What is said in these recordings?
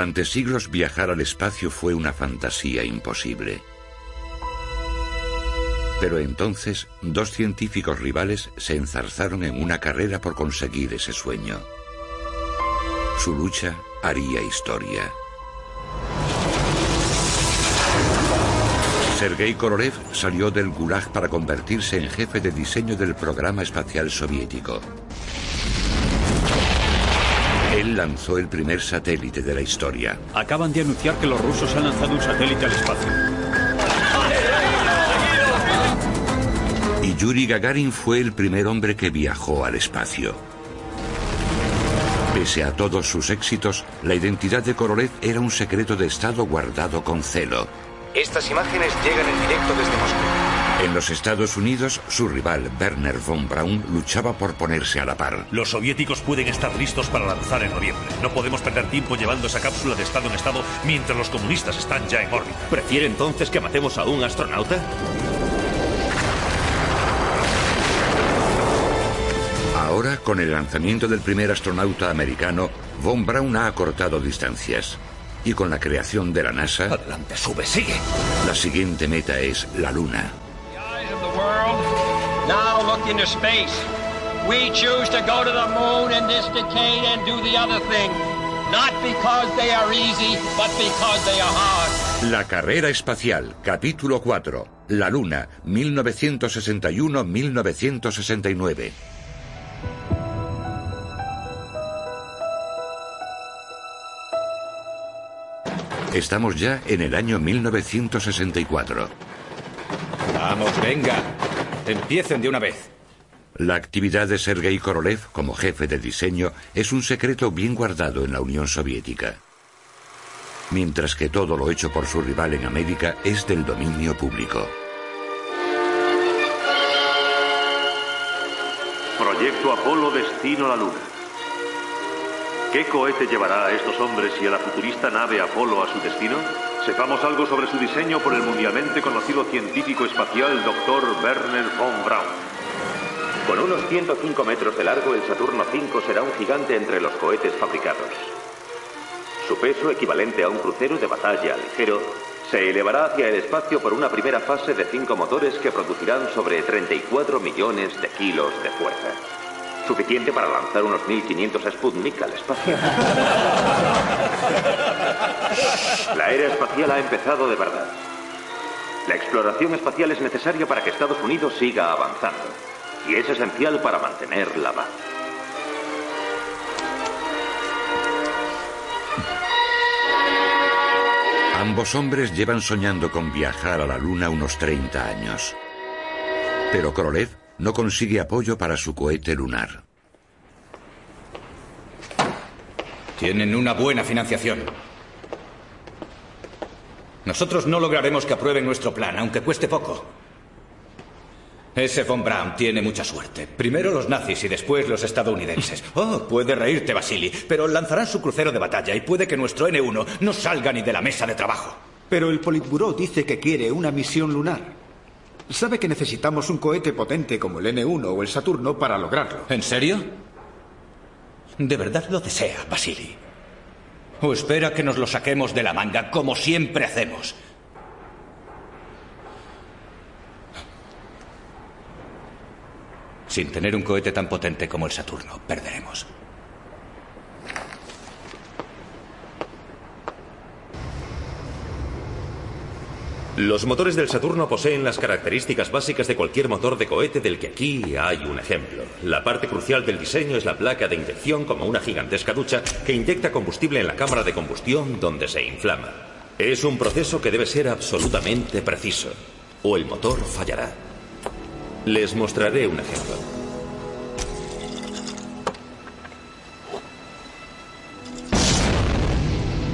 Durante siglos viajar al espacio fue una fantasía imposible. Pero entonces dos científicos rivales se enzarzaron en una carrera por conseguir ese sueño. Su lucha haría historia. Sergei Korolev salió del Gulag para convertirse en jefe de diseño del programa espacial soviético. Lanzó el primer satélite de la historia. Acaban de anunciar que los rusos han lanzado un satélite al espacio. Y Yuri Gagarin fue el primer hombre que viajó al espacio. Pese a todos sus éxitos, la identidad de Korolev era un secreto de Estado guardado con celo. Estas imágenes llegan en directo desde Moscú. En los Estados Unidos, su rival Werner von Braun luchaba por ponerse a la par. Los soviéticos pueden estar listos para lanzar en noviembre. No podemos perder tiempo llevando esa cápsula de estado en estado mientras los comunistas están ya en órbita. ¿Prefiere entonces que matemos a un astronauta? Ahora, con el lanzamiento del primer astronauta americano, von Braun ha acortado distancias. Y con la creación de la NASA... Adelante, sube, sigue. La siguiente meta es la Luna. Now look into space. We choose to go to the moon in this decade and do the other thing. Not because they are easy, but because they are hard. La carrera espacial, capítulo 4. La Luna, 1961-1969. Estamos ya en el año 1964. Vamos, venga. Empiecen de una vez. La actividad de Sergei Korolev como jefe de diseño es un secreto bien guardado en la Unión Soviética. Mientras que todo lo hecho por su rival en América es del dominio público. Proyecto Apolo Destino a la Luna. ¿Qué cohete llevará a estos hombres y a la futurista nave Apolo a su destino? Sepamos algo sobre su diseño por el mundialmente conocido científico espacial Dr. Werner von Braun. Con unos 105 metros de largo, el Saturno V será un gigante entre los cohetes fabricados. Su peso, equivalente a un crucero de batalla ligero, se elevará hacia el espacio por una primera fase de cinco motores que producirán sobre 34 millones de kilos de fuerza. Suficiente para lanzar unos 1500 Sputnik al espacio. La era espacial ha empezado de verdad. La exploración espacial es necesaria para que Estados Unidos siga avanzando. Y es esencial para mantener la paz. Ambos hombres llevan soñando con viajar a la Luna unos 30 años. Pero Korolev no consigue apoyo para su cohete lunar. Tienen una buena financiación. Nosotros no lograremos que aprueben nuestro plan, aunque cueste poco. Ese von Braun tiene mucha suerte. Primero los nazis y después los estadounidenses. Oh, puede reírte, Vasily, pero lanzarán su crucero de batalla y puede que nuestro N1 no salga ni de la mesa de trabajo. Pero el Politburó dice que quiere una misión lunar. Sabe que necesitamos un cohete potente como el N1 o el Saturno para lograrlo. ¿En serio? ¿De verdad lo desea, Vasily? ¿O espera que nos lo saquemos de la manga, como siempre hacemos? Sin tener un cohete tan potente como el Saturno, perderemos. Los motores del Saturno poseen las características básicas de cualquier motor de cohete del que aquí hay un ejemplo. La parte crucial del diseño es la placa de inyección como una gigantesca ducha que inyecta combustible en la cámara de combustión donde se inflama. Es un proceso que debe ser absolutamente preciso o el motor fallará. Les mostraré un ejemplo.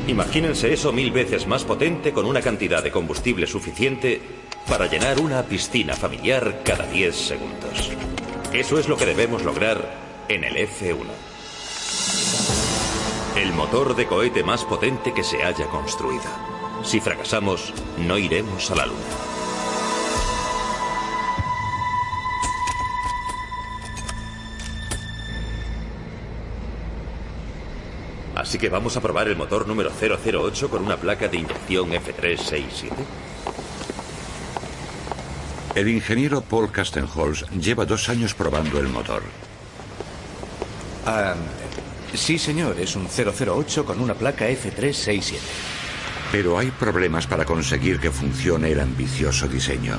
Imagínense eso mil veces más potente con una cantidad de combustible suficiente para llenar una piscina familiar cada 10 segundos. Eso es lo que debemos lograr en el F1. El motor de cohete más potente que se haya construido. Si fracasamos, no iremos a la Luna. Así que vamos a probar el motor número 008 con una placa de inyección F367. El ingeniero Paul Castenholz lleva dos años probando el motor. Ah, sí, señor, es un 008 con una placa F367. Pero hay problemas para conseguir que funcione el ambicioso diseño.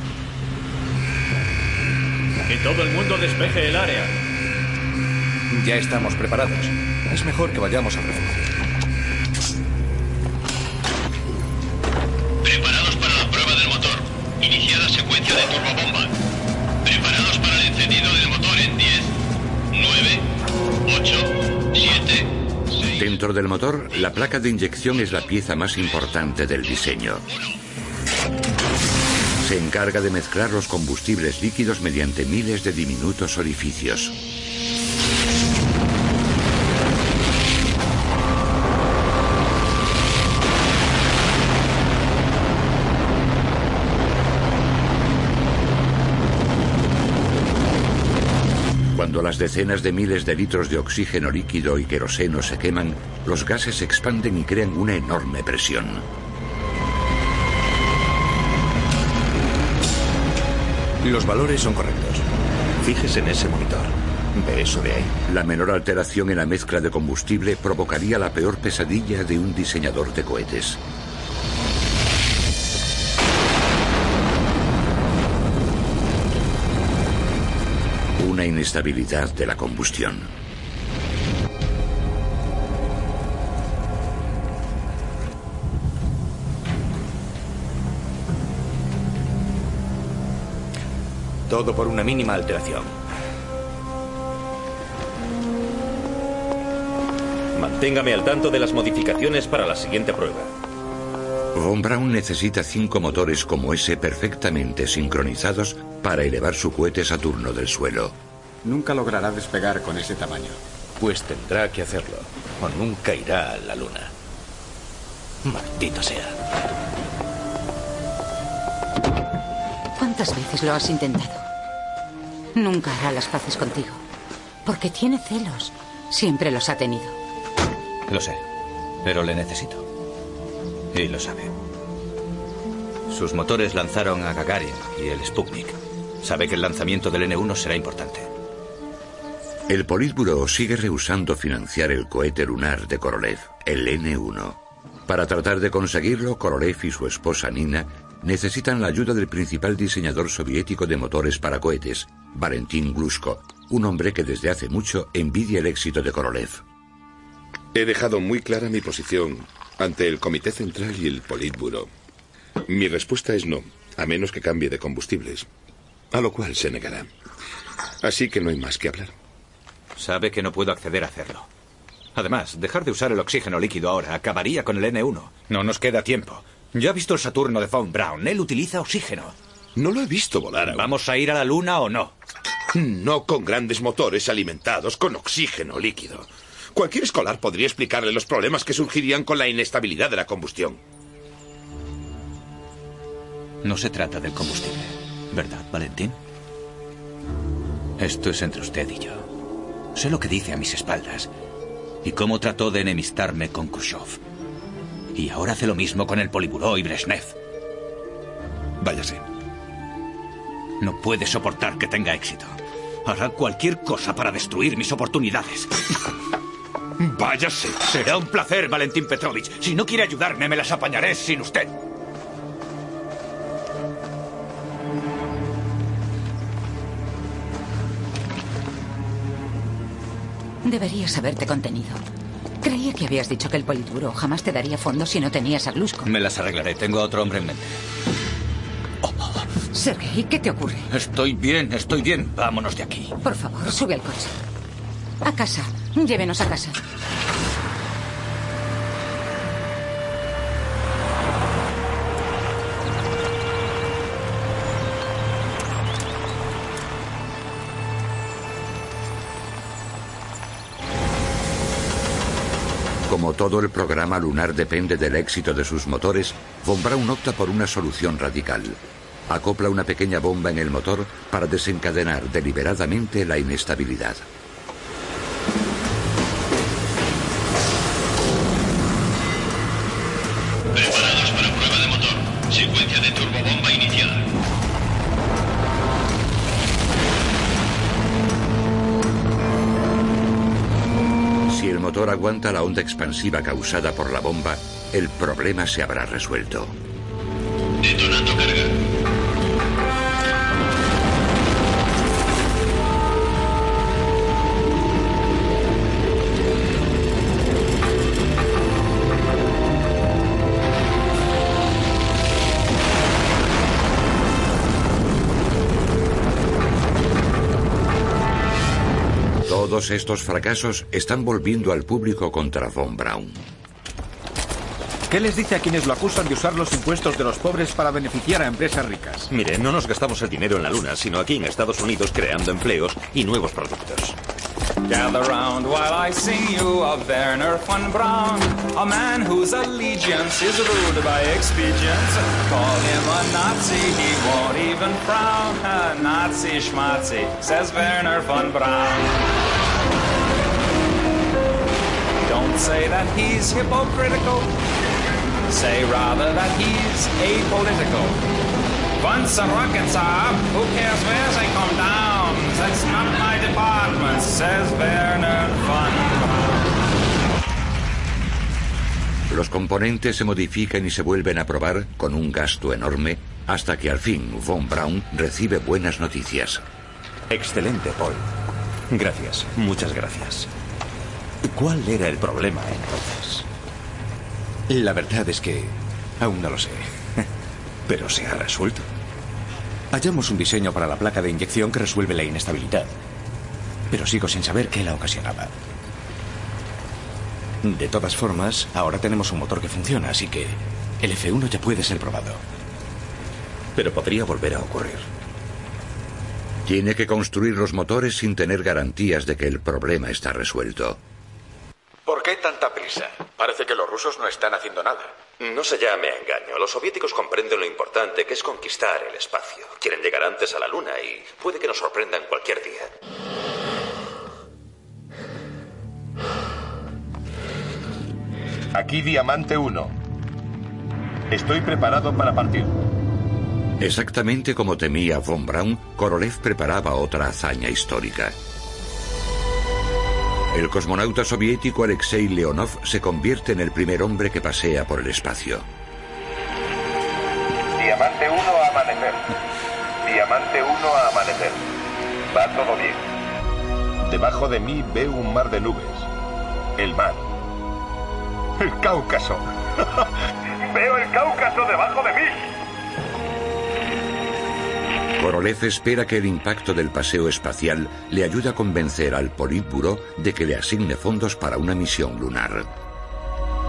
Que todo el mundo despeje el área. Ya estamos preparados. Es mejor que vayamos a refugio. Preparados para la prueba del motor. Iniciada secuencia de turbobomba. Preparados para el encendido del motor en 10, 9, 8, 7, Dentro del motor, la placa de inyección es la pieza más importante del diseño. Se encarga de mezclar los combustibles líquidos mediante miles de diminutos orificios. Cuando las decenas de miles de litros de oxígeno líquido y queroseno se queman, los gases se expanden y crean una enorme presión. Los valores son correctos. Fíjese en ese monitor. ¿Ve eso de ahí? La menor alteración en la mezcla de combustible provocaría la peor pesadilla de un diseñador de cohetes. Una inestabilidad de la combustión. Todo por una mínima alteración. Manténgame al tanto de las modificaciones para la siguiente prueba. Von Braun necesita cinco motores como ese perfectamente sincronizados para elevar su cohete Saturno del suelo. Nunca logrará despegar con ese tamaño. Pues tendrá que hacerlo, o nunca irá a la luna. Maldito sea. ¿Cuántas veces lo has intentado? Nunca hará las paces contigo. Porque tiene celos. Siempre los ha tenido. Lo sé, pero le necesito. Y lo sabe. Sus motores lanzaron a Gagarin y el Sputnik. Sabe que el lanzamiento del N1 será importante. El Politburo sigue rehusando financiar el cohete lunar de Korolev, el N1. Para tratar de conseguirlo, Korolev y su esposa Nina necesitan la ayuda del principal diseñador soviético de motores para cohetes, Valentín Glushko, un hombre que desde hace mucho envidia el éxito de Korolev. He dejado muy clara mi posición ante el Comité Central y el Politburo. Mi respuesta es no, a menos que cambie de combustibles, a lo cual se negará. Así que no hay más que hablar. Sabe que no puedo acceder a hacerlo. Además, dejar de usar el oxígeno líquido ahora acabaría con el N1. No nos queda tiempo. Ya ha visto el Saturno de Von Braun. Él utiliza oxígeno. No lo he visto volar aún. ¿Vamos a ir a la Luna o no? No con grandes motores alimentados con oxígeno líquido. Cualquier escolar podría explicarle los problemas que surgirían con la inestabilidad de la combustión. No se trata del combustible, ¿verdad, Valentín? Esto es entre usted y yo. Sé lo que dice a mis espaldas y cómo trató de enemistarme con Khrushchev. Y ahora hace lo mismo con el Poliburo y Brezhnev. Váyase. No puede soportar que tenga éxito. Hará cualquier cosa para destruir mis oportunidades. Váyase. Será un placer, Valentín Petrovich. Si no quiere ayudarme, me las apañaré sin usted. Deberías haberte contenido. Creía que habías dicho que el Politburo jamás te daría fondos si no tenías a Glusko. Me las arreglaré. Tengo a otro hombre en mente. Sergei, ¿qué te ocurre? Estoy bien, estoy bien. Vámonos de aquí. Por favor, sube al coche. A casa. Llévenos a casa. Como todo el programa lunar depende del éxito de sus motores, Von Braun opta por una solución radical. Acopla una pequeña bomba en el motor para desencadenar deliberadamente la inestabilidad. Aguanta la onda expansiva causada por la bomba, el problema se habrá resuelto. Todos estos fracasos están volviendo al público contra Von Braun. ¿Qué les dice a quienes lo acusan de usar los impuestos de los pobres para beneficiar a empresas ricas? Mire, no nos gastamos el dinero en la luna, sino aquí en Estados Unidos creando empleos y nuevos productos. Gather round while I sing you of Werner von Braun, a man whose allegiance is ruled by expedience. Call him a Nazi, he won't even frown. A Nazi schmatzi, says Werner von Braun. Say that he's hypocritical. Say rather that he's apolitical. Once a rocket up, who cares where they come down? That's not my department, says Werner von Braun. Los componentes se modifican y se vuelven a probar con un gasto enorme hasta que al fin Von Braun recibe buenas noticias. Excelente, Paul. Gracias, muchas gracias. ¿Cuál era el problema entonces? La verdad es que aún no lo sé. Pero se ha resuelto. Hallamos un diseño para la placa de inyección que resuelve la inestabilidad. Pero sigo sin saber qué la ocasionaba. De todas formas, ahora tenemos un motor que funciona, así que el F1 ya puede ser probado. Pero podría volver a ocurrir. Tiene que construir los motores sin tener garantías de que el problema está resuelto. ¿Por qué tanta prisa? Parece que los rusos no están haciendo nada. No se llame a engaño. Los soviéticos comprenden lo importante que es conquistar el espacio. Quieren llegar antes a la Luna y puede que nos sorprendan cualquier día. Aquí Diamante 1. Estoy preparado para partir. Exactamente como temía von Braun, Korolev preparaba otra hazaña histórica. El cosmonauta soviético Alexei Leonov se convierte en el primer hombre que pasea por el espacio. Diamante 1 a amanecer. Diamante 1 a amanecer. Va todo bien. Debajo de mí veo un mar de nubes. El mar. El Cáucaso. veo el Cáucaso debajo de mí. Korolev espera que el impacto del paseo espacial le ayude a convencer al Politburo de que le asigne fondos para una misión lunar.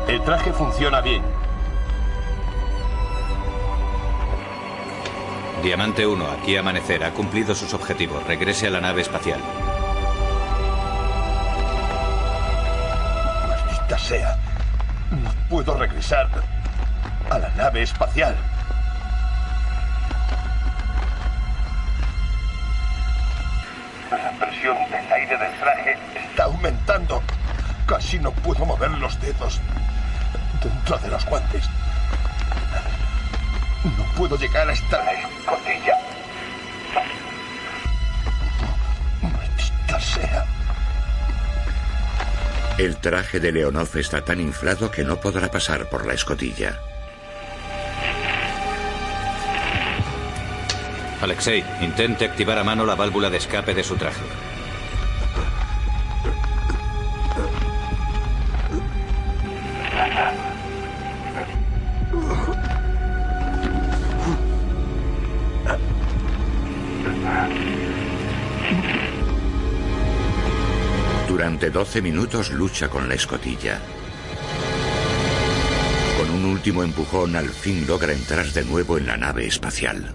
El traje funciona bien. Diamante 1, aquí amanecer, ha cumplido sus objetivos. Regrese a la nave espacial. Maldita sea. No puedo regresar a la nave espacial. Presión del aire del traje está aumentando. Casi no puedo mover los dedos dentro de los guantes. No puedo llegar hasta la escotilla. Maldita sea. El traje de Leonov está tan inflado que no podrá pasar por la escotilla. Alexei, intente activar a mano la válvula de escape de su traje. Durante 12 minutos lucha con la escotilla. Con un último empujón al fin logra entrar de nuevo en la nave espacial.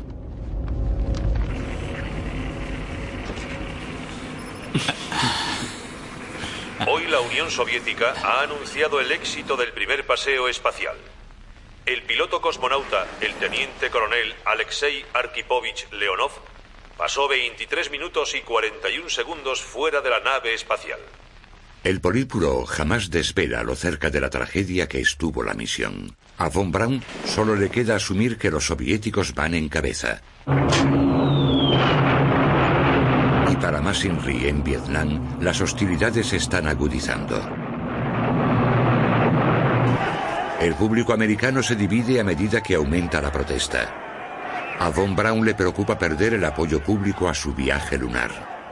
Hoy la Unión Soviética ha anunciado el éxito del primer paseo espacial. El piloto cosmonauta, el teniente coronel Alexei Arkipovich Leonov, pasó 23 minutos y 41 segundos fuera de la nave espacial. El Politburo jamás desvela lo cerca de la tragedia que estuvo la misión. A von Braun solo le queda asumir que los soviéticos van en cabeza. Y para más Inri en Vietnam, las hostilidades se están agudizando. El público americano se divide a medida que aumenta la protesta. A Von Braun le preocupa perder el apoyo público a su viaje lunar.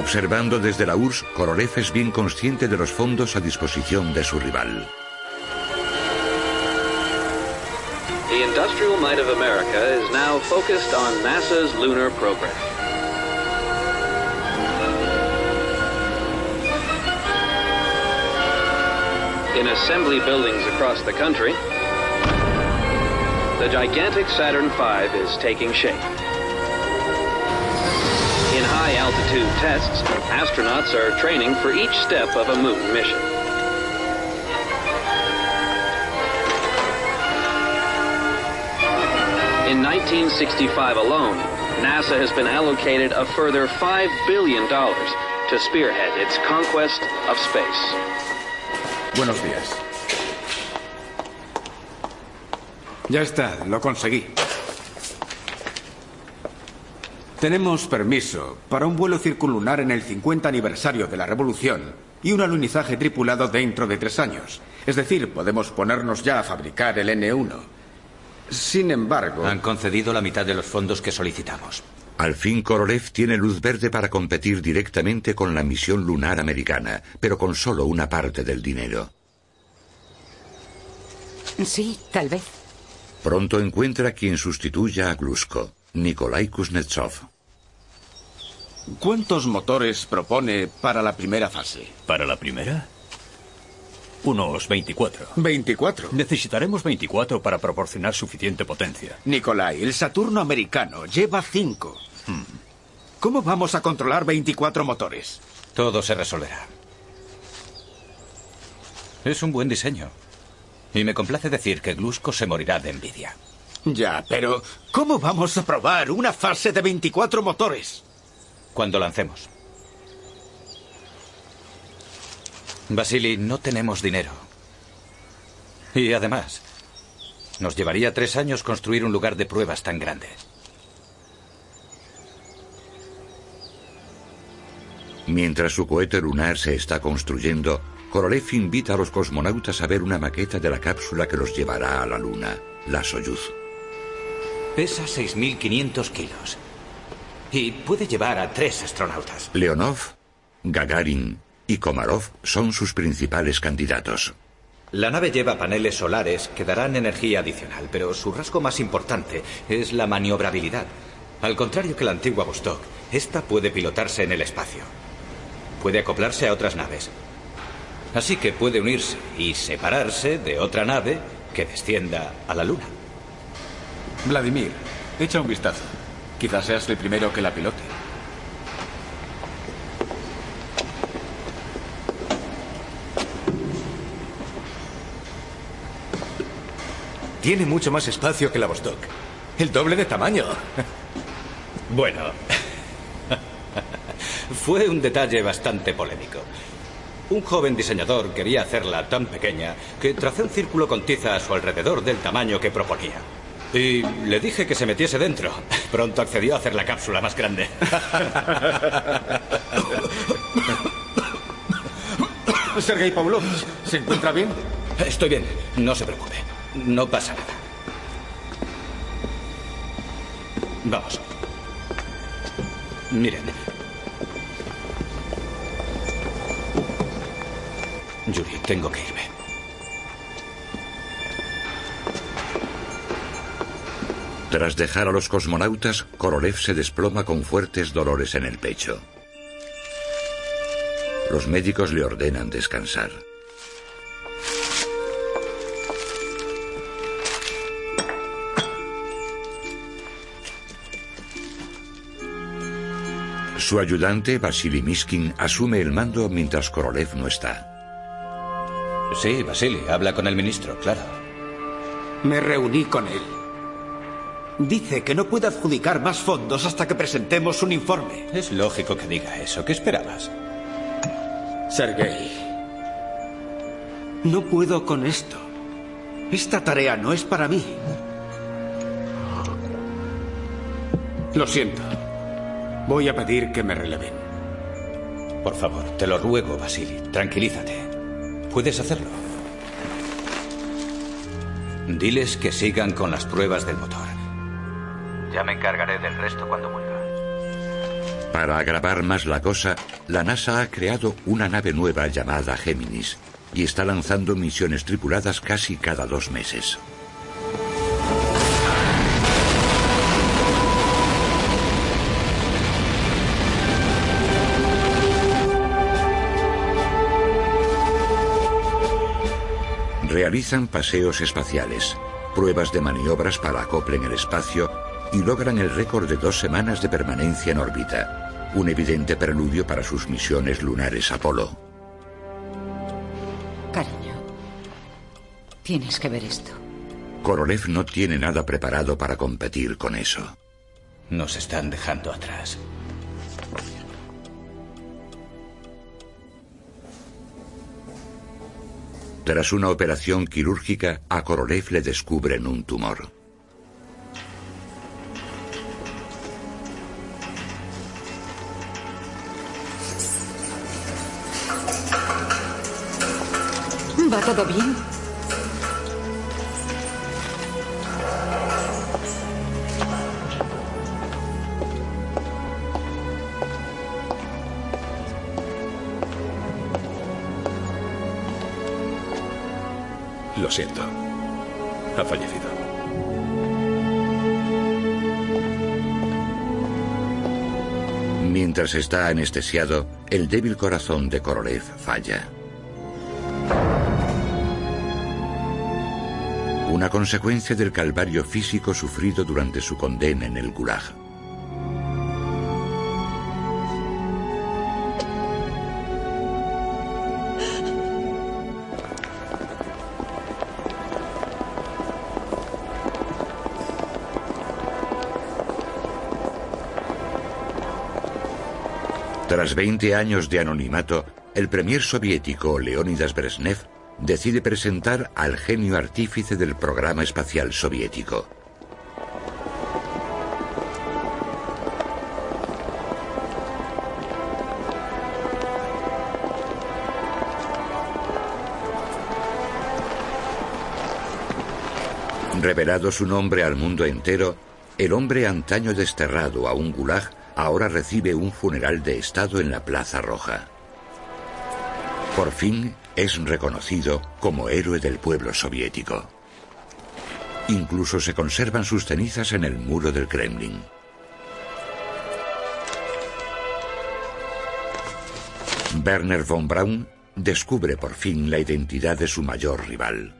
Observando desde la URSS, Korolev es bien consciente de los fondos a disposición de su rival. The industrial might of America is now focused on NASA's lunar program. In assembly buildings across the country, the gigantic Saturn V is taking shape. High altitude tests, astronauts are training for each step of a moon mission. In 1965 alone, NASA has been allocated a further $5 billion to spearhead its conquest of space. Buenos días. Ya está, lo conseguí. Tenemos permiso para un vuelo circunlunar en el 50 aniversario de la Revolución y un alunizaje tripulado dentro de tres años. Es decir, podemos ponernos ya a fabricar el N1. Sin embargo... Han concedido la mitad de los fondos que solicitamos. Al fin Korolev tiene luz verde para competir directamente con la misión lunar americana, pero con solo una parte del dinero. Sí, tal vez. Pronto encuentra quien sustituya a Glusko, Nikolai Kuznetsov. ¿Cuántos motores propone para la primera fase? ¿Para la primera? Unos 24. ¿24? Necesitaremos 24 para proporcionar suficiente potencia. Nikolai, el Saturno americano lleva 5. Hmm. ¿Cómo vamos a controlar 24 motores? Todo se resolverá. Es un buen diseño. Y me complace decir que Glusko se morirá de envidia. Ya, pero ¿cómo vamos a probar una fase de 24 motores? Cuando lancemos. Vasily, no tenemos dinero. Y además, nos llevaría tres años construir un lugar de pruebas tan grande. Mientras su cohete lunar se está construyendo, Korolev invita a los cosmonautas a ver una maqueta de la cápsula que los llevará a la Luna, la Soyuz. Pesa 6.500 kilos. Y puede llevar a tres astronautas. Leonov, Gagarin y Komarov son sus principales candidatos. La nave lleva paneles solares que darán energía adicional, pero su rasgo más importante es la maniobrabilidad. Al contrario que la antigua Vostok, esta puede pilotarse en el espacio. Puede acoplarse a otras naves. Así que puede unirse y separarse de otra nave que descienda a la Luna. Vladimir, echa un vistazo. Quizás seas el primero que la pilote. Tiene mucho más espacio que la Vostok. El doble de tamaño. Bueno, fue un detalle bastante polémico. Un joven diseñador quería hacerla tan pequeña que tracé un círculo con tiza a su alrededor del tamaño que proponía. Y le dije que se metiese dentro. Pronto accedió a hacer la cápsula más grande. Sergei Pavlovich, ¿se encuentra bien? Estoy bien, no se preocupe. No pasa nada. Vamos. Miren. Yuri, tengo que irme. Tras dejar a los cosmonautas, Korolev se desploma con fuertes dolores en el pecho. Los médicos le ordenan descansar. Su ayudante, Vasily Miskin, asume el mando mientras Korolev no está. Sí, Vasily, habla con el ministro, claro. Me reuní con él. Dice que no puede adjudicar más fondos hasta que presentemos un informe. Es lógico que diga eso. ¿Qué esperabas? Sergei, no puedo con esto. Esta tarea no es para mí. Lo siento. Voy a pedir que me releven. Por favor, te lo ruego, Vasily. Tranquilízate. Puedes hacerlo. Diles que sigan con las pruebas del motor. Ya me encargaré del resto cuando vuelva. Para agravar más la cosa, la NASA ha creado una nave nueva llamada Géminis y está lanzando misiones tripuladas casi cada dos meses. Realizan paseos espaciales, pruebas de maniobras para acople en el espacio y logran el récord de dos semanas de permanencia en órbita, un evidente preludio para sus misiones lunares Apolo. Cariño, tienes que ver esto. Korolev no tiene nada preparado para competir con eso. Nos están dejando atrás. Tras una operación quirúrgica, a Korolev le descubren un tumor. Todo bien? Lo siento. Ha fallecido. Mientras está anestesiado, el débil corazón de Korolev falla. Una consecuencia del calvario físico sufrido durante su condena en el Gulag. Tras 20 años de anonimato, el premier soviético Leonidas Brezhnev decide presentar al genio artífice del programa espacial soviético. Revelado su nombre al mundo entero, el hombre antaño desterrado a un gulag ahora recibe un funeral de Estado en la Plaza Roja. Por fin es reconocido como héroe del pueblo soviético. Incluso se conservan sus cenizas en el muro del Kremlin. Werner von Braun descubre por fin la identidad de su mayor rival.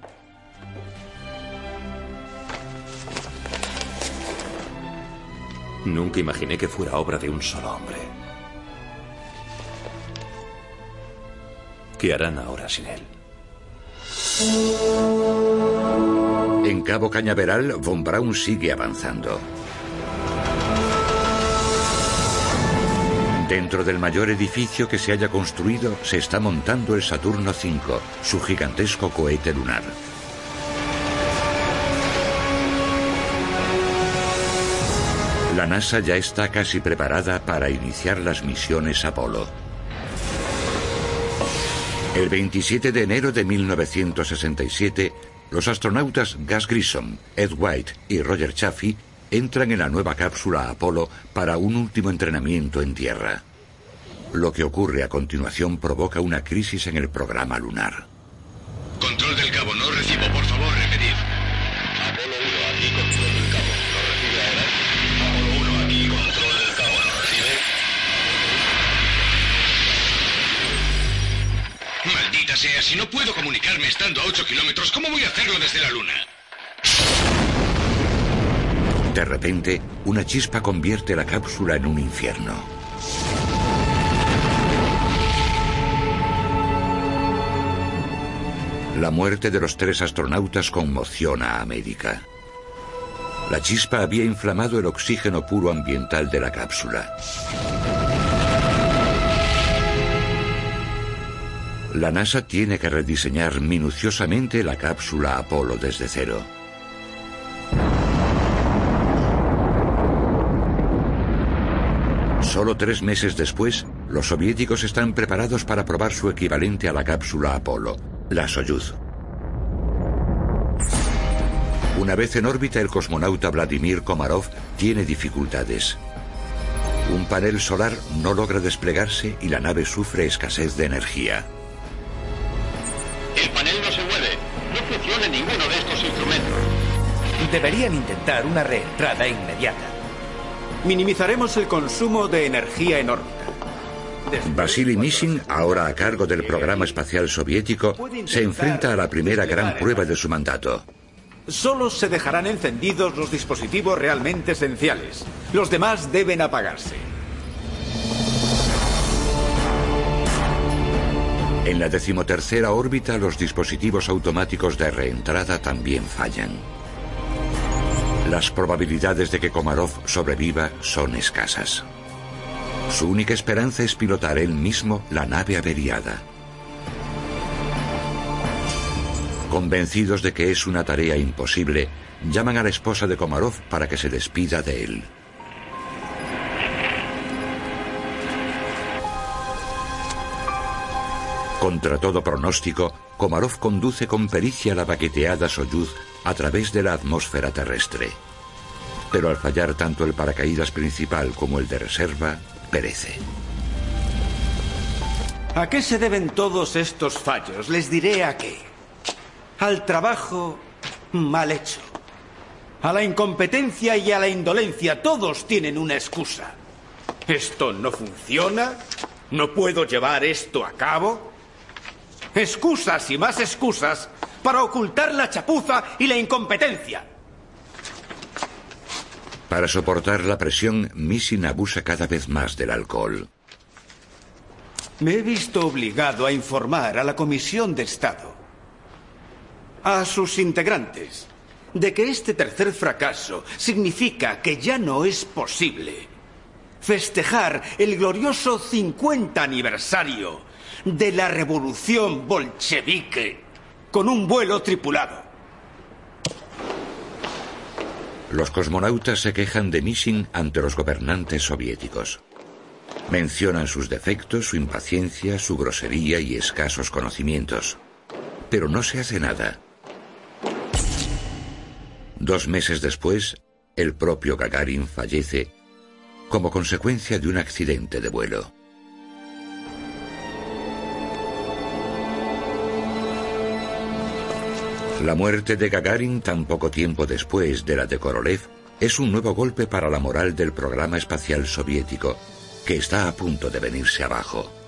Nunca imaginé que fuera obra de un solo hombre. ¿Qué harán ahora sin él? En Cabo Cañaveral, von Braun sigue avanzando. Dentro del mayor edificio que se haya construido se está montando el Saturno V, su gigantesco cohete lunar. La NASA ya está casi preparada para iniciar las misiones Apolo. El 27 de enero de 1967, los astronautas Gus Grissom, Ed White y Roger Chaffee entran en la nueva cápsula Apolo para un último entrenamiento en Tierra. Lo que ocurre a continuación provoca una crisis en el programa lunar. Control del cabo, si no puedo comunicarme estando a 8 kilómetros, ¿cómo voy a hacerlo desde la luna? De repente, una chispa convierte la cápsula en un infierno. La muerte de los tres astronautas conmociona a América. La chispa había inflamado el oxígeno puro ambiental de la cápsula. La NASA tiene que rediseñar minuciosamente la cápsula Apolo desde cero. Solo tres meses después, los soviéticos están preparados para probar su equivalente a la cápsula Apolo, la Soyuz. Una vez en órbita, el cosmonauta Vladimir Komarov tiene dificultades. Un panel solar no logra desplegarse y la nave sufre escasez de energía. El panel no se mueve. No funciona ninguno de estos instrumentos. Deberían intentar una reentrada inmediata. Minimizaremos el consumo de energía en órbita. Vasily Mishin, ahora a cargo del programa espacial soviético, se enfrenta a la primera gran prueba de su mandato. Solo se dejarán encendidos los dispositivos realmente esenciales. Los demás deben apagarse. En la decimotercera órbita, los dispositivos automáticos de reentrada también fallan. Las probabilidades de que Komarov sobreviva son escasas. Su única esperanza es pilotar él mismo la nave averiada. Convencidos de que es una tarea imposible, llaman a la esposa de Komarov para que se despida de él. Contra todo pronóstico, Komarov conduce con pericia la baqueteada Soyuz a través de la atmósfera terrestre. Pero al fallar tanto el paracaídas principal como el de reserva, perece. ¿A qué se deben todos estos fallos? Les diré a qué. Al trabajo mal hecho. A la incompetencia y a la indolencia. Todos tienen una excusa. Esto no funciona. No puedo llevar esto a cabo. Excusas y más excusas para ocultar la chapuza y la incompetencia. Para soportar la presión, Missin abusa cada vez más del alcohol. Me he visto obligado a informar a la Comisión de Estado, a sus integrantes, de que este tercer fracaso significa que ya no es posible festejar el glorioso 50 aniversario de la revolución bolchevique con un vuelo tripulado. Los cosmonautas se quejan de Mishin ante los gobernantes soviéticos. Mencionan sus defectos, su impaciencia, su grosería y escasos conocimientos. Pero no se hace nada. Dos meses después, el propio Gagarin fallece como consecuencia de un accidente de vuelo. La muerte de Gagarin tan poco tiempo después de la de Korolev es un nuevo golpe para la moral del programa espacial soviético, que está a punto de venirse abajo.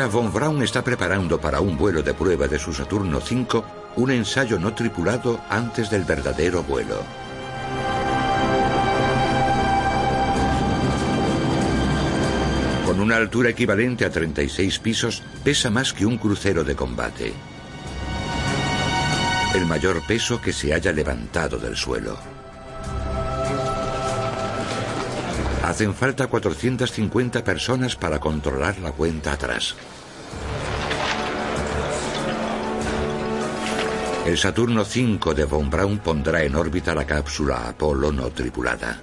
Von Braun está preparando para un vuelo de prueba de su Saturno V un ensayo no tripulado antes del verdadero vuelo. Con una altura equivalente a 36 pisos, pesa más que un crucero de combate. El mayor peso que se haya levantado del suelo. Hacen falta 450 personas para controlar la cuenta atrás. El Saturno V de Von Braun pondrá en órbita la cápsula Apolo no tripulada.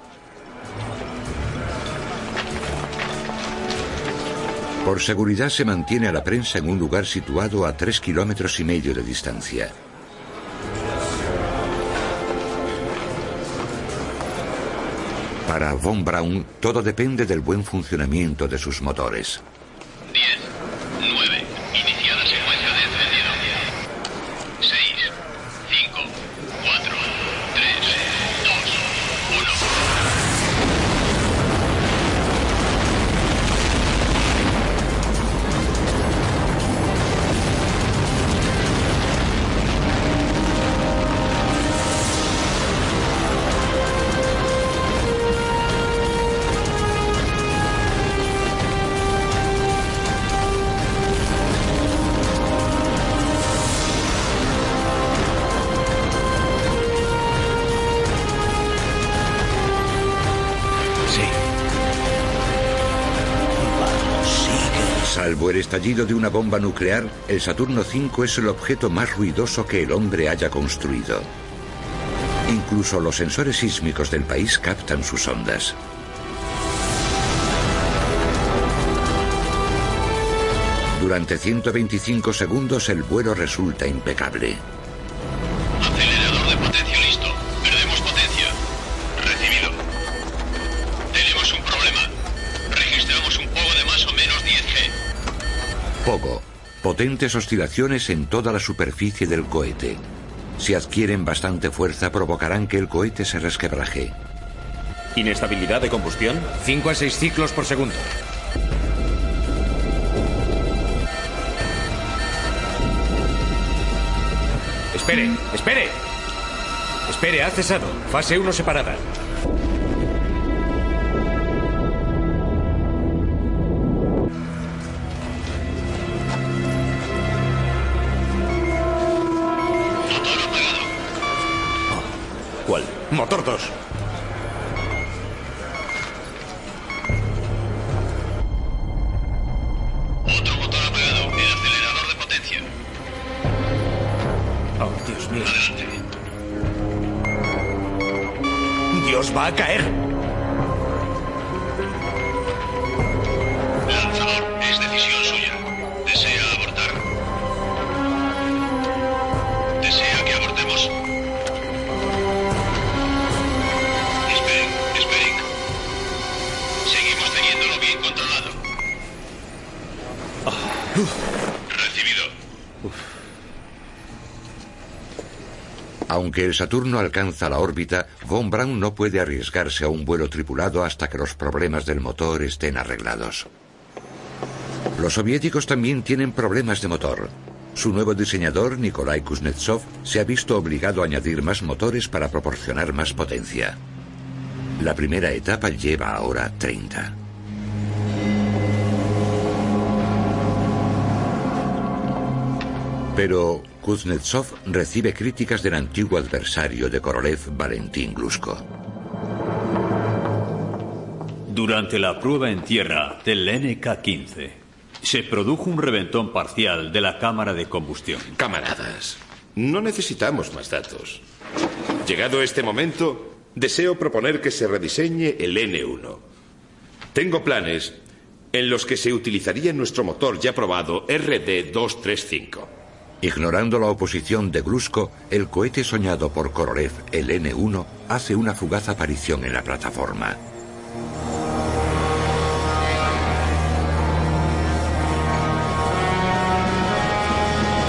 Por seguridad se mantiene a la prensa en un lugar situado a tres kilómetros y medio de distancia. Para Von Braun, todo depende del buen funcionamiento de sus motores. Estallido de una bomba nuclear, el Saturno V es el objeto más ruidoso que el hombre haya construido. Incluso los sensores sísmicos del país captan sus ondas. Durante 125 segundos el vuelo resulta impecable. Potentes oscilaciones en toda la superficie del cohete. Si adquieren bastante fuerza provocarán que el cohete se resquebraje. ¿Inestabilidad de combustión? 5 a 6 ciclos por segundo. Espere, espere. Espere, ha cesado. Fase 1 separada. Motor 2. Otro motor apagado. El acelerador de potencia. Oh, Dios mío. Adelante. Dios va a caer. El Saturno alcanza la órbita, Von Braun no puede arriesgarse a un vuelo tripulado hasta que los problemas del motor estén arreglados. Los soviéticos también tienen problemas de motor. Su nuevo diseñador, Nikolai Kuznetsov, se ha visto obligado a añadir más motores para proporcionar más potencia. La primera etapa lleva ahora 30. Pero Kuznetsov recibe críticas del antiguo adversario de Korolev, Valentín Glusko. Durante la prueba en tierra del NK-15, se produjo un reventón parcial de la cámara de combustión. Camaradas, no necesitamos más datos. Llegado este momento, deseo proponer que se rediseñe el N1. Tengo planes en los que se utilizaría nuestro motor ya probado RD-235. Ignorando la oposición de Glusko, el cohete soñado por Korolev, el N1, hace una fugaz aparición en la plataforma.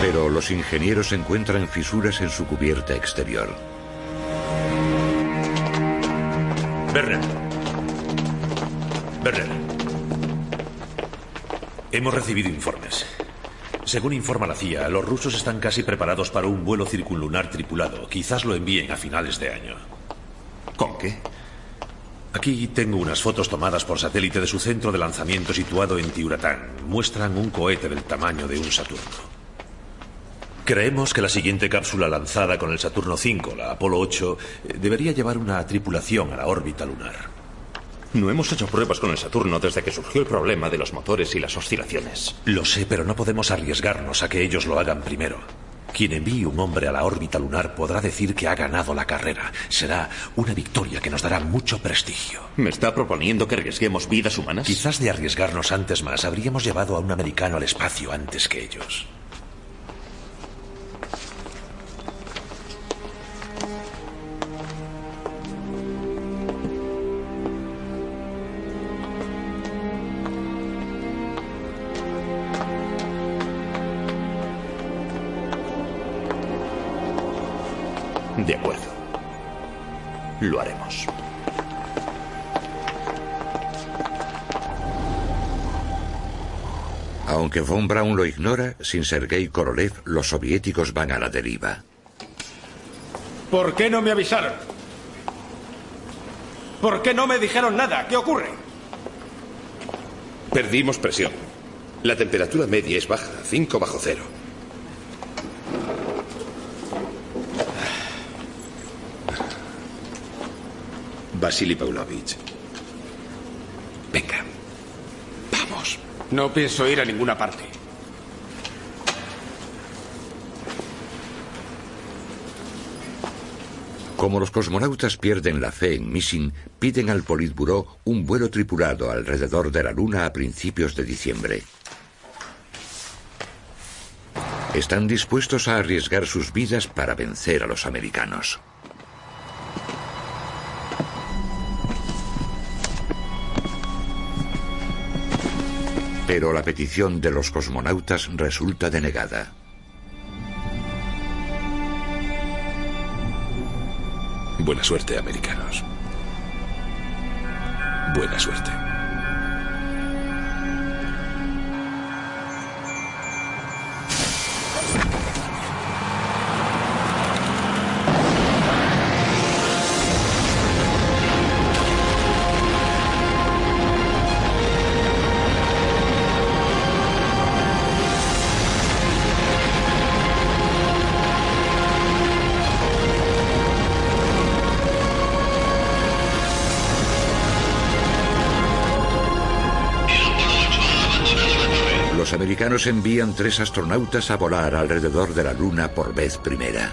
Pero los ingenieros encuentran fisuras en su cubierta exterior. Werner. Werner. Hemos recibido informes. Según informa la CIA, los rusos están casi preparados para un vuelo circunlunar tripulado. Quizás lo envíen a finales de año. ¿Con qué? Aquí tengo unas fotos tomadas por satélite de su centro de lanzamiento situado en Tiuratán. Muestran un cohete del tamaño de un Saturno. Creemos que la siguiente cápsula lanzada con el Saturno V, la Apolo 8, eh, debería llevar una tripulación a la órbita lunar. No hemos hecho pruebas con el Saturno desde que surgió el problema de los motores y las oscilaciones. Lo sé, pero no podemos arriesgarnos a que ellos lo hagan primero. Quien envíe un hombre a la órbita lunar podrá decir que ha ganado la carrera. Será una victoria que nos dará mucho prestigio. ¿Me está proponiendo que arriesguemos vidas humanas? Quizás de arriesgarnos antes más, habríamos llevado a un americano al espacio antes que ellos. Aunque von Braun lo ignora, sin Sergei Korolev, los soviéticos van a la deriva. ¿Por qué no me avisaron? ¿Por qué no me dijeron nada? ¿Qué ocurre? Perdimos presión. La temperatura media es baja, 5 bajo cero. Vasily Pavlovich. Venga. Vamos. No pienso ir a ninguna parte. Como los cosmonautas pierden la fe en Missing, piden al Politburó un vuelo tripulado alrededor de la Luna a principios de diciembre. Están dispuestos a arriesgar sus vidas para vencer a los americanos. Pero la petición de los cosmonautas resulta denegada. Buena suerte, americanos. Buena suerte. Americanos envían tres astronautas a volar alrededor de la Luna por vez primera.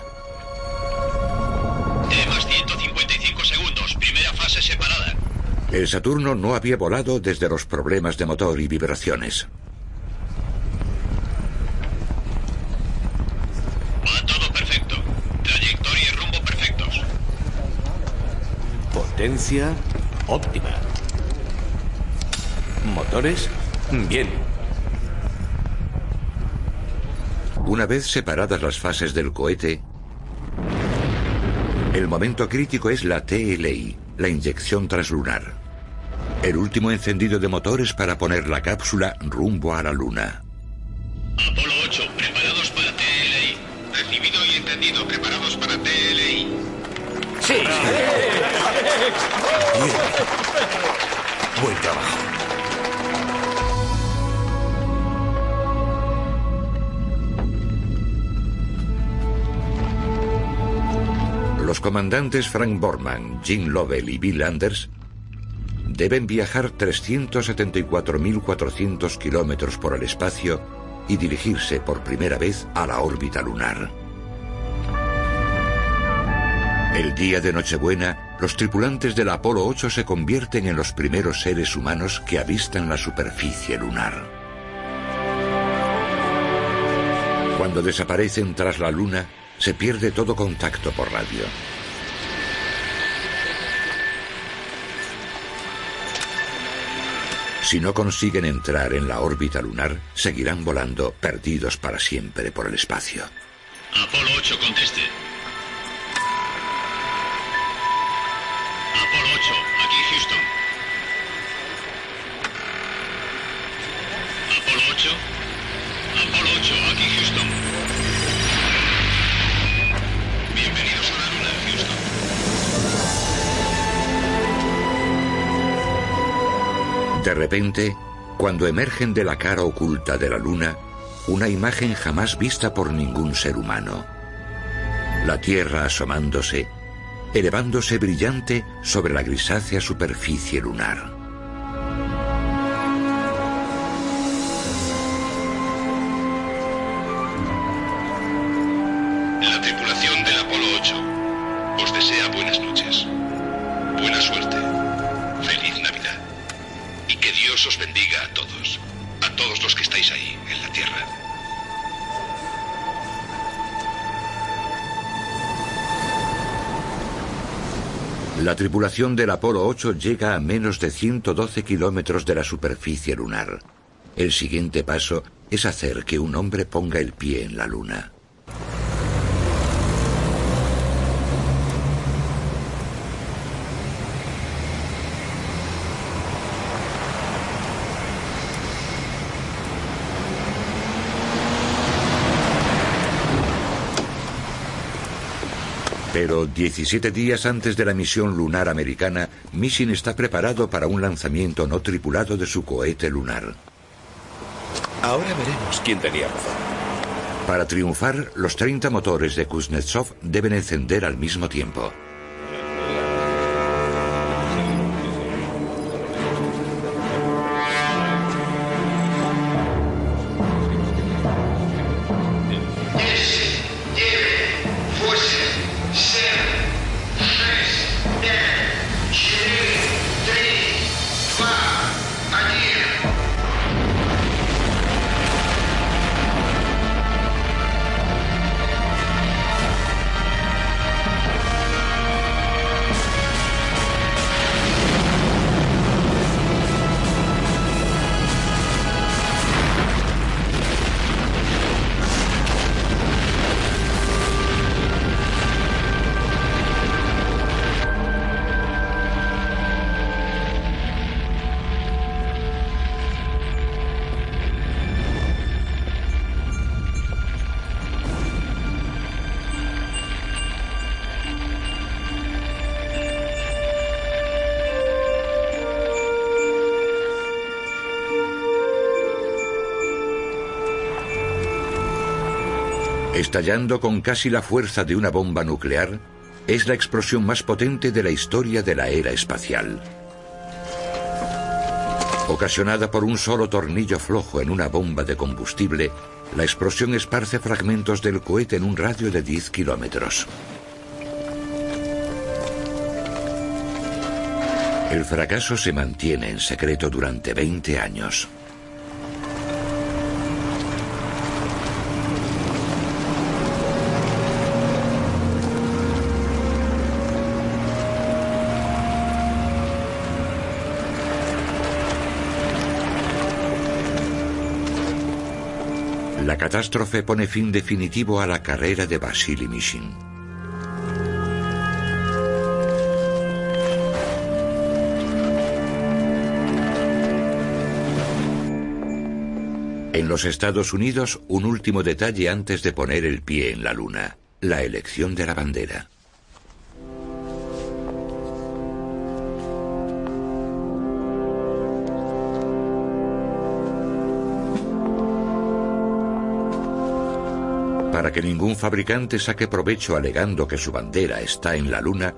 Más 155 segundos, primera fase separada. El Saturno no había volado desde los problemas de motor y vibraciones. Va todo perfecto. Trayectoria y rumbo perfectos. Potencia óptima. Motores bien. Una vez separadas las fases del cohete, el momento crítico es la TLI, la inyección translunar. El último encendido de motores para poner la cápsula rumbo a la Luna. Apolo 8, preparados para TLI. Recibido y entendido, preparados para TLI. Sí. Bien. Buen trabajo. Comandantes Frank Borman, Jim Lovell y Bill Anders deben viajar 374.400 kilómetros por el espacio y dirigirse por primera vez a la órbita lunar. El día de Nochebuena, los tripulantes del Apolo 8 se convierten en los primeros seres humanos que avistan la superficie lunar. Cuando desaparecen tras la Luna, se pierde todo contacto por radio. Si no consiguen entrar en la órbita lunar, seguirán volando perdidos para siempre por el espacio. Apolo 8 conteste. De repente, cuando emergen de la cara oculta de la Luna, una imagen jamás vista por ningún ser humano. La Tierra asomándose, elevándose brillante sobre la grisácea superficie lunar. La tripulación del Apolo 8 llega a menos de 112 kilómetros de la superficie lunar. El siguiente paso es hacer que un hombre ponga el pie en la Luna. Pero 17 días antes de la misión lunar americana, Mission está preparado para un lanzamiento no tripulado de su cohete lunar. Ahora veremos quién tenía razón. Para triunfar, los 30 motores de Kuznetsov deben encender al mismo tiempo. Estallando con casi la fuerza de una bomba nuclear, es la explosión más potente de la historia de la era espacial. Ocasionada por un solo tornillo flojo en una bomba de combustible, la explosión esparce fragmentos del cohete en un radio de 10 kilómetros. El fracaso se mantiene en secreto durante 20 años. Catástrofe pone fin definitivo a la carrera de Vasily Mishin. En los Estados Unidos, un último detalle antes de poner el pie en la Luna, la elección de la bandera. Para que ningún fabricante saque provecho alegando que su bandera está en la Luna,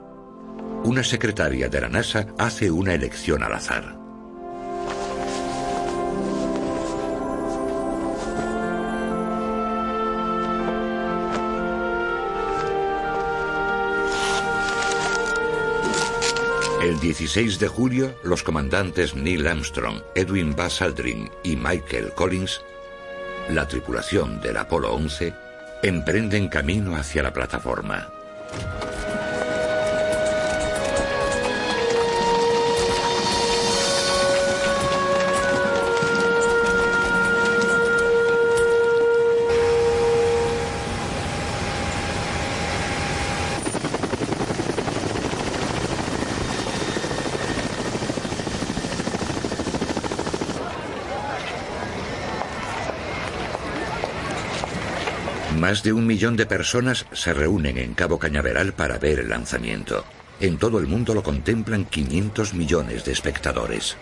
una secretaria de la NASA hace una elección al azar. El 16 de julio, los comandantes Neil Armstrong, Edwin Buzz Aldrin y Michael Collins, la tripulación del Apolo 11, emprenden camino hacia la plataforma. Más de un millón de personas se reúnen en Cabo Cañaveral para ver el lanzamiento. En todo el mundo lo contemplan 500 millones de espectadores.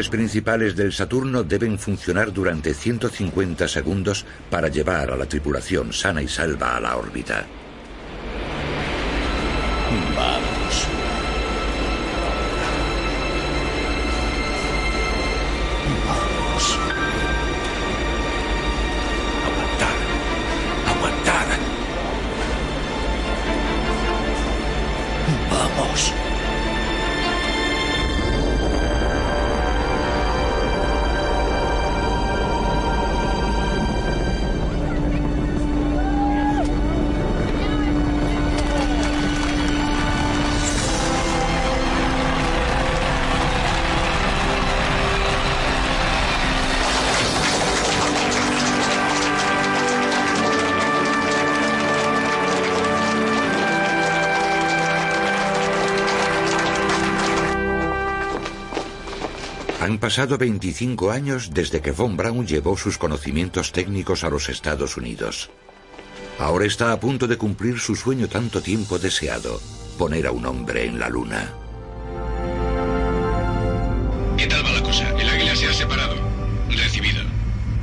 Motores principales del Saturno deben funcionar durante 150 segundos para llevar a la tripulación sana y salva a la órbita. Vamos. Han pasado 25 años desde que Von Braun llevó sus conocimientos técnicos a los Estados Unidos. Ahora está a punto de cumplir su sueño tanto tiempo deseado, poner a un hombre en la luna. ¿Qué tal va la cosa? El águila se ha separado. Recibido.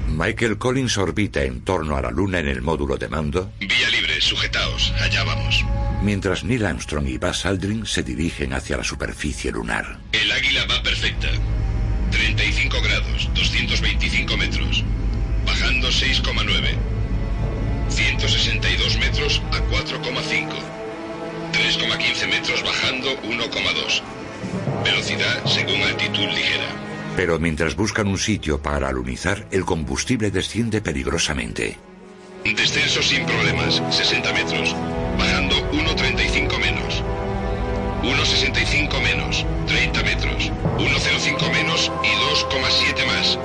Michael Collins orbita en torno a la luna en el módulo de mando, Vía libre, sujetaos. Allá vamos. mientras Neil Armstrong y Buzz Aldrin se dirigen hacia la superficie lunar. El águila 225 metros. Bajando 6,9. 162 metros a 4,5. 3,15 metros bajando 1,2. Velocidad según altitud ligera. Pero mientras buscan un sitio para alunizar, el combustible desciende peligrosamente. Descenso sin problemas, 60 metros. Bajando 1,35 menos. 1,65 menos, 30 metros. 1,05 menos y 2,7 más.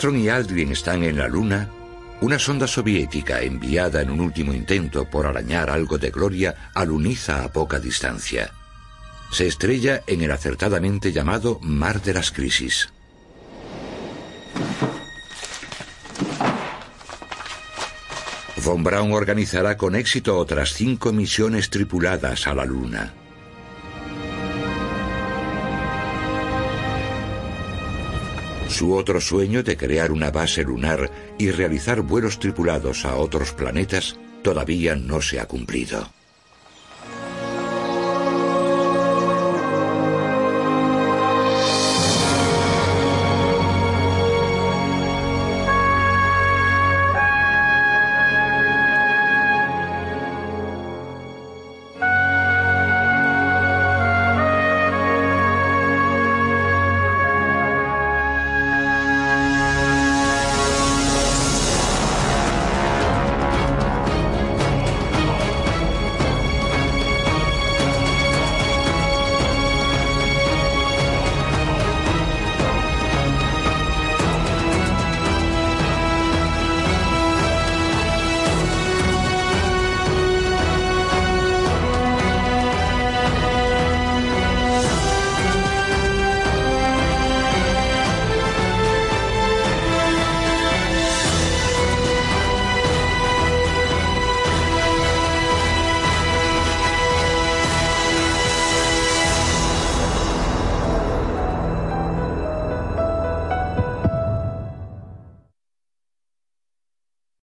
Armstrong y Aldrin están en la Luna, una sonda soviética enviada en un último intento por arañar algo de gloria aluniza a poca distancia. Se estrella en el acertadamente llamado Mar de las Crisis. Von Braun organizará con éxito otras cinco misiones tripuladas a la Luna. Su otro sueño de crear una base lunar y realizar vuelos tripulados a otros planetas todavía no se ha cumplido.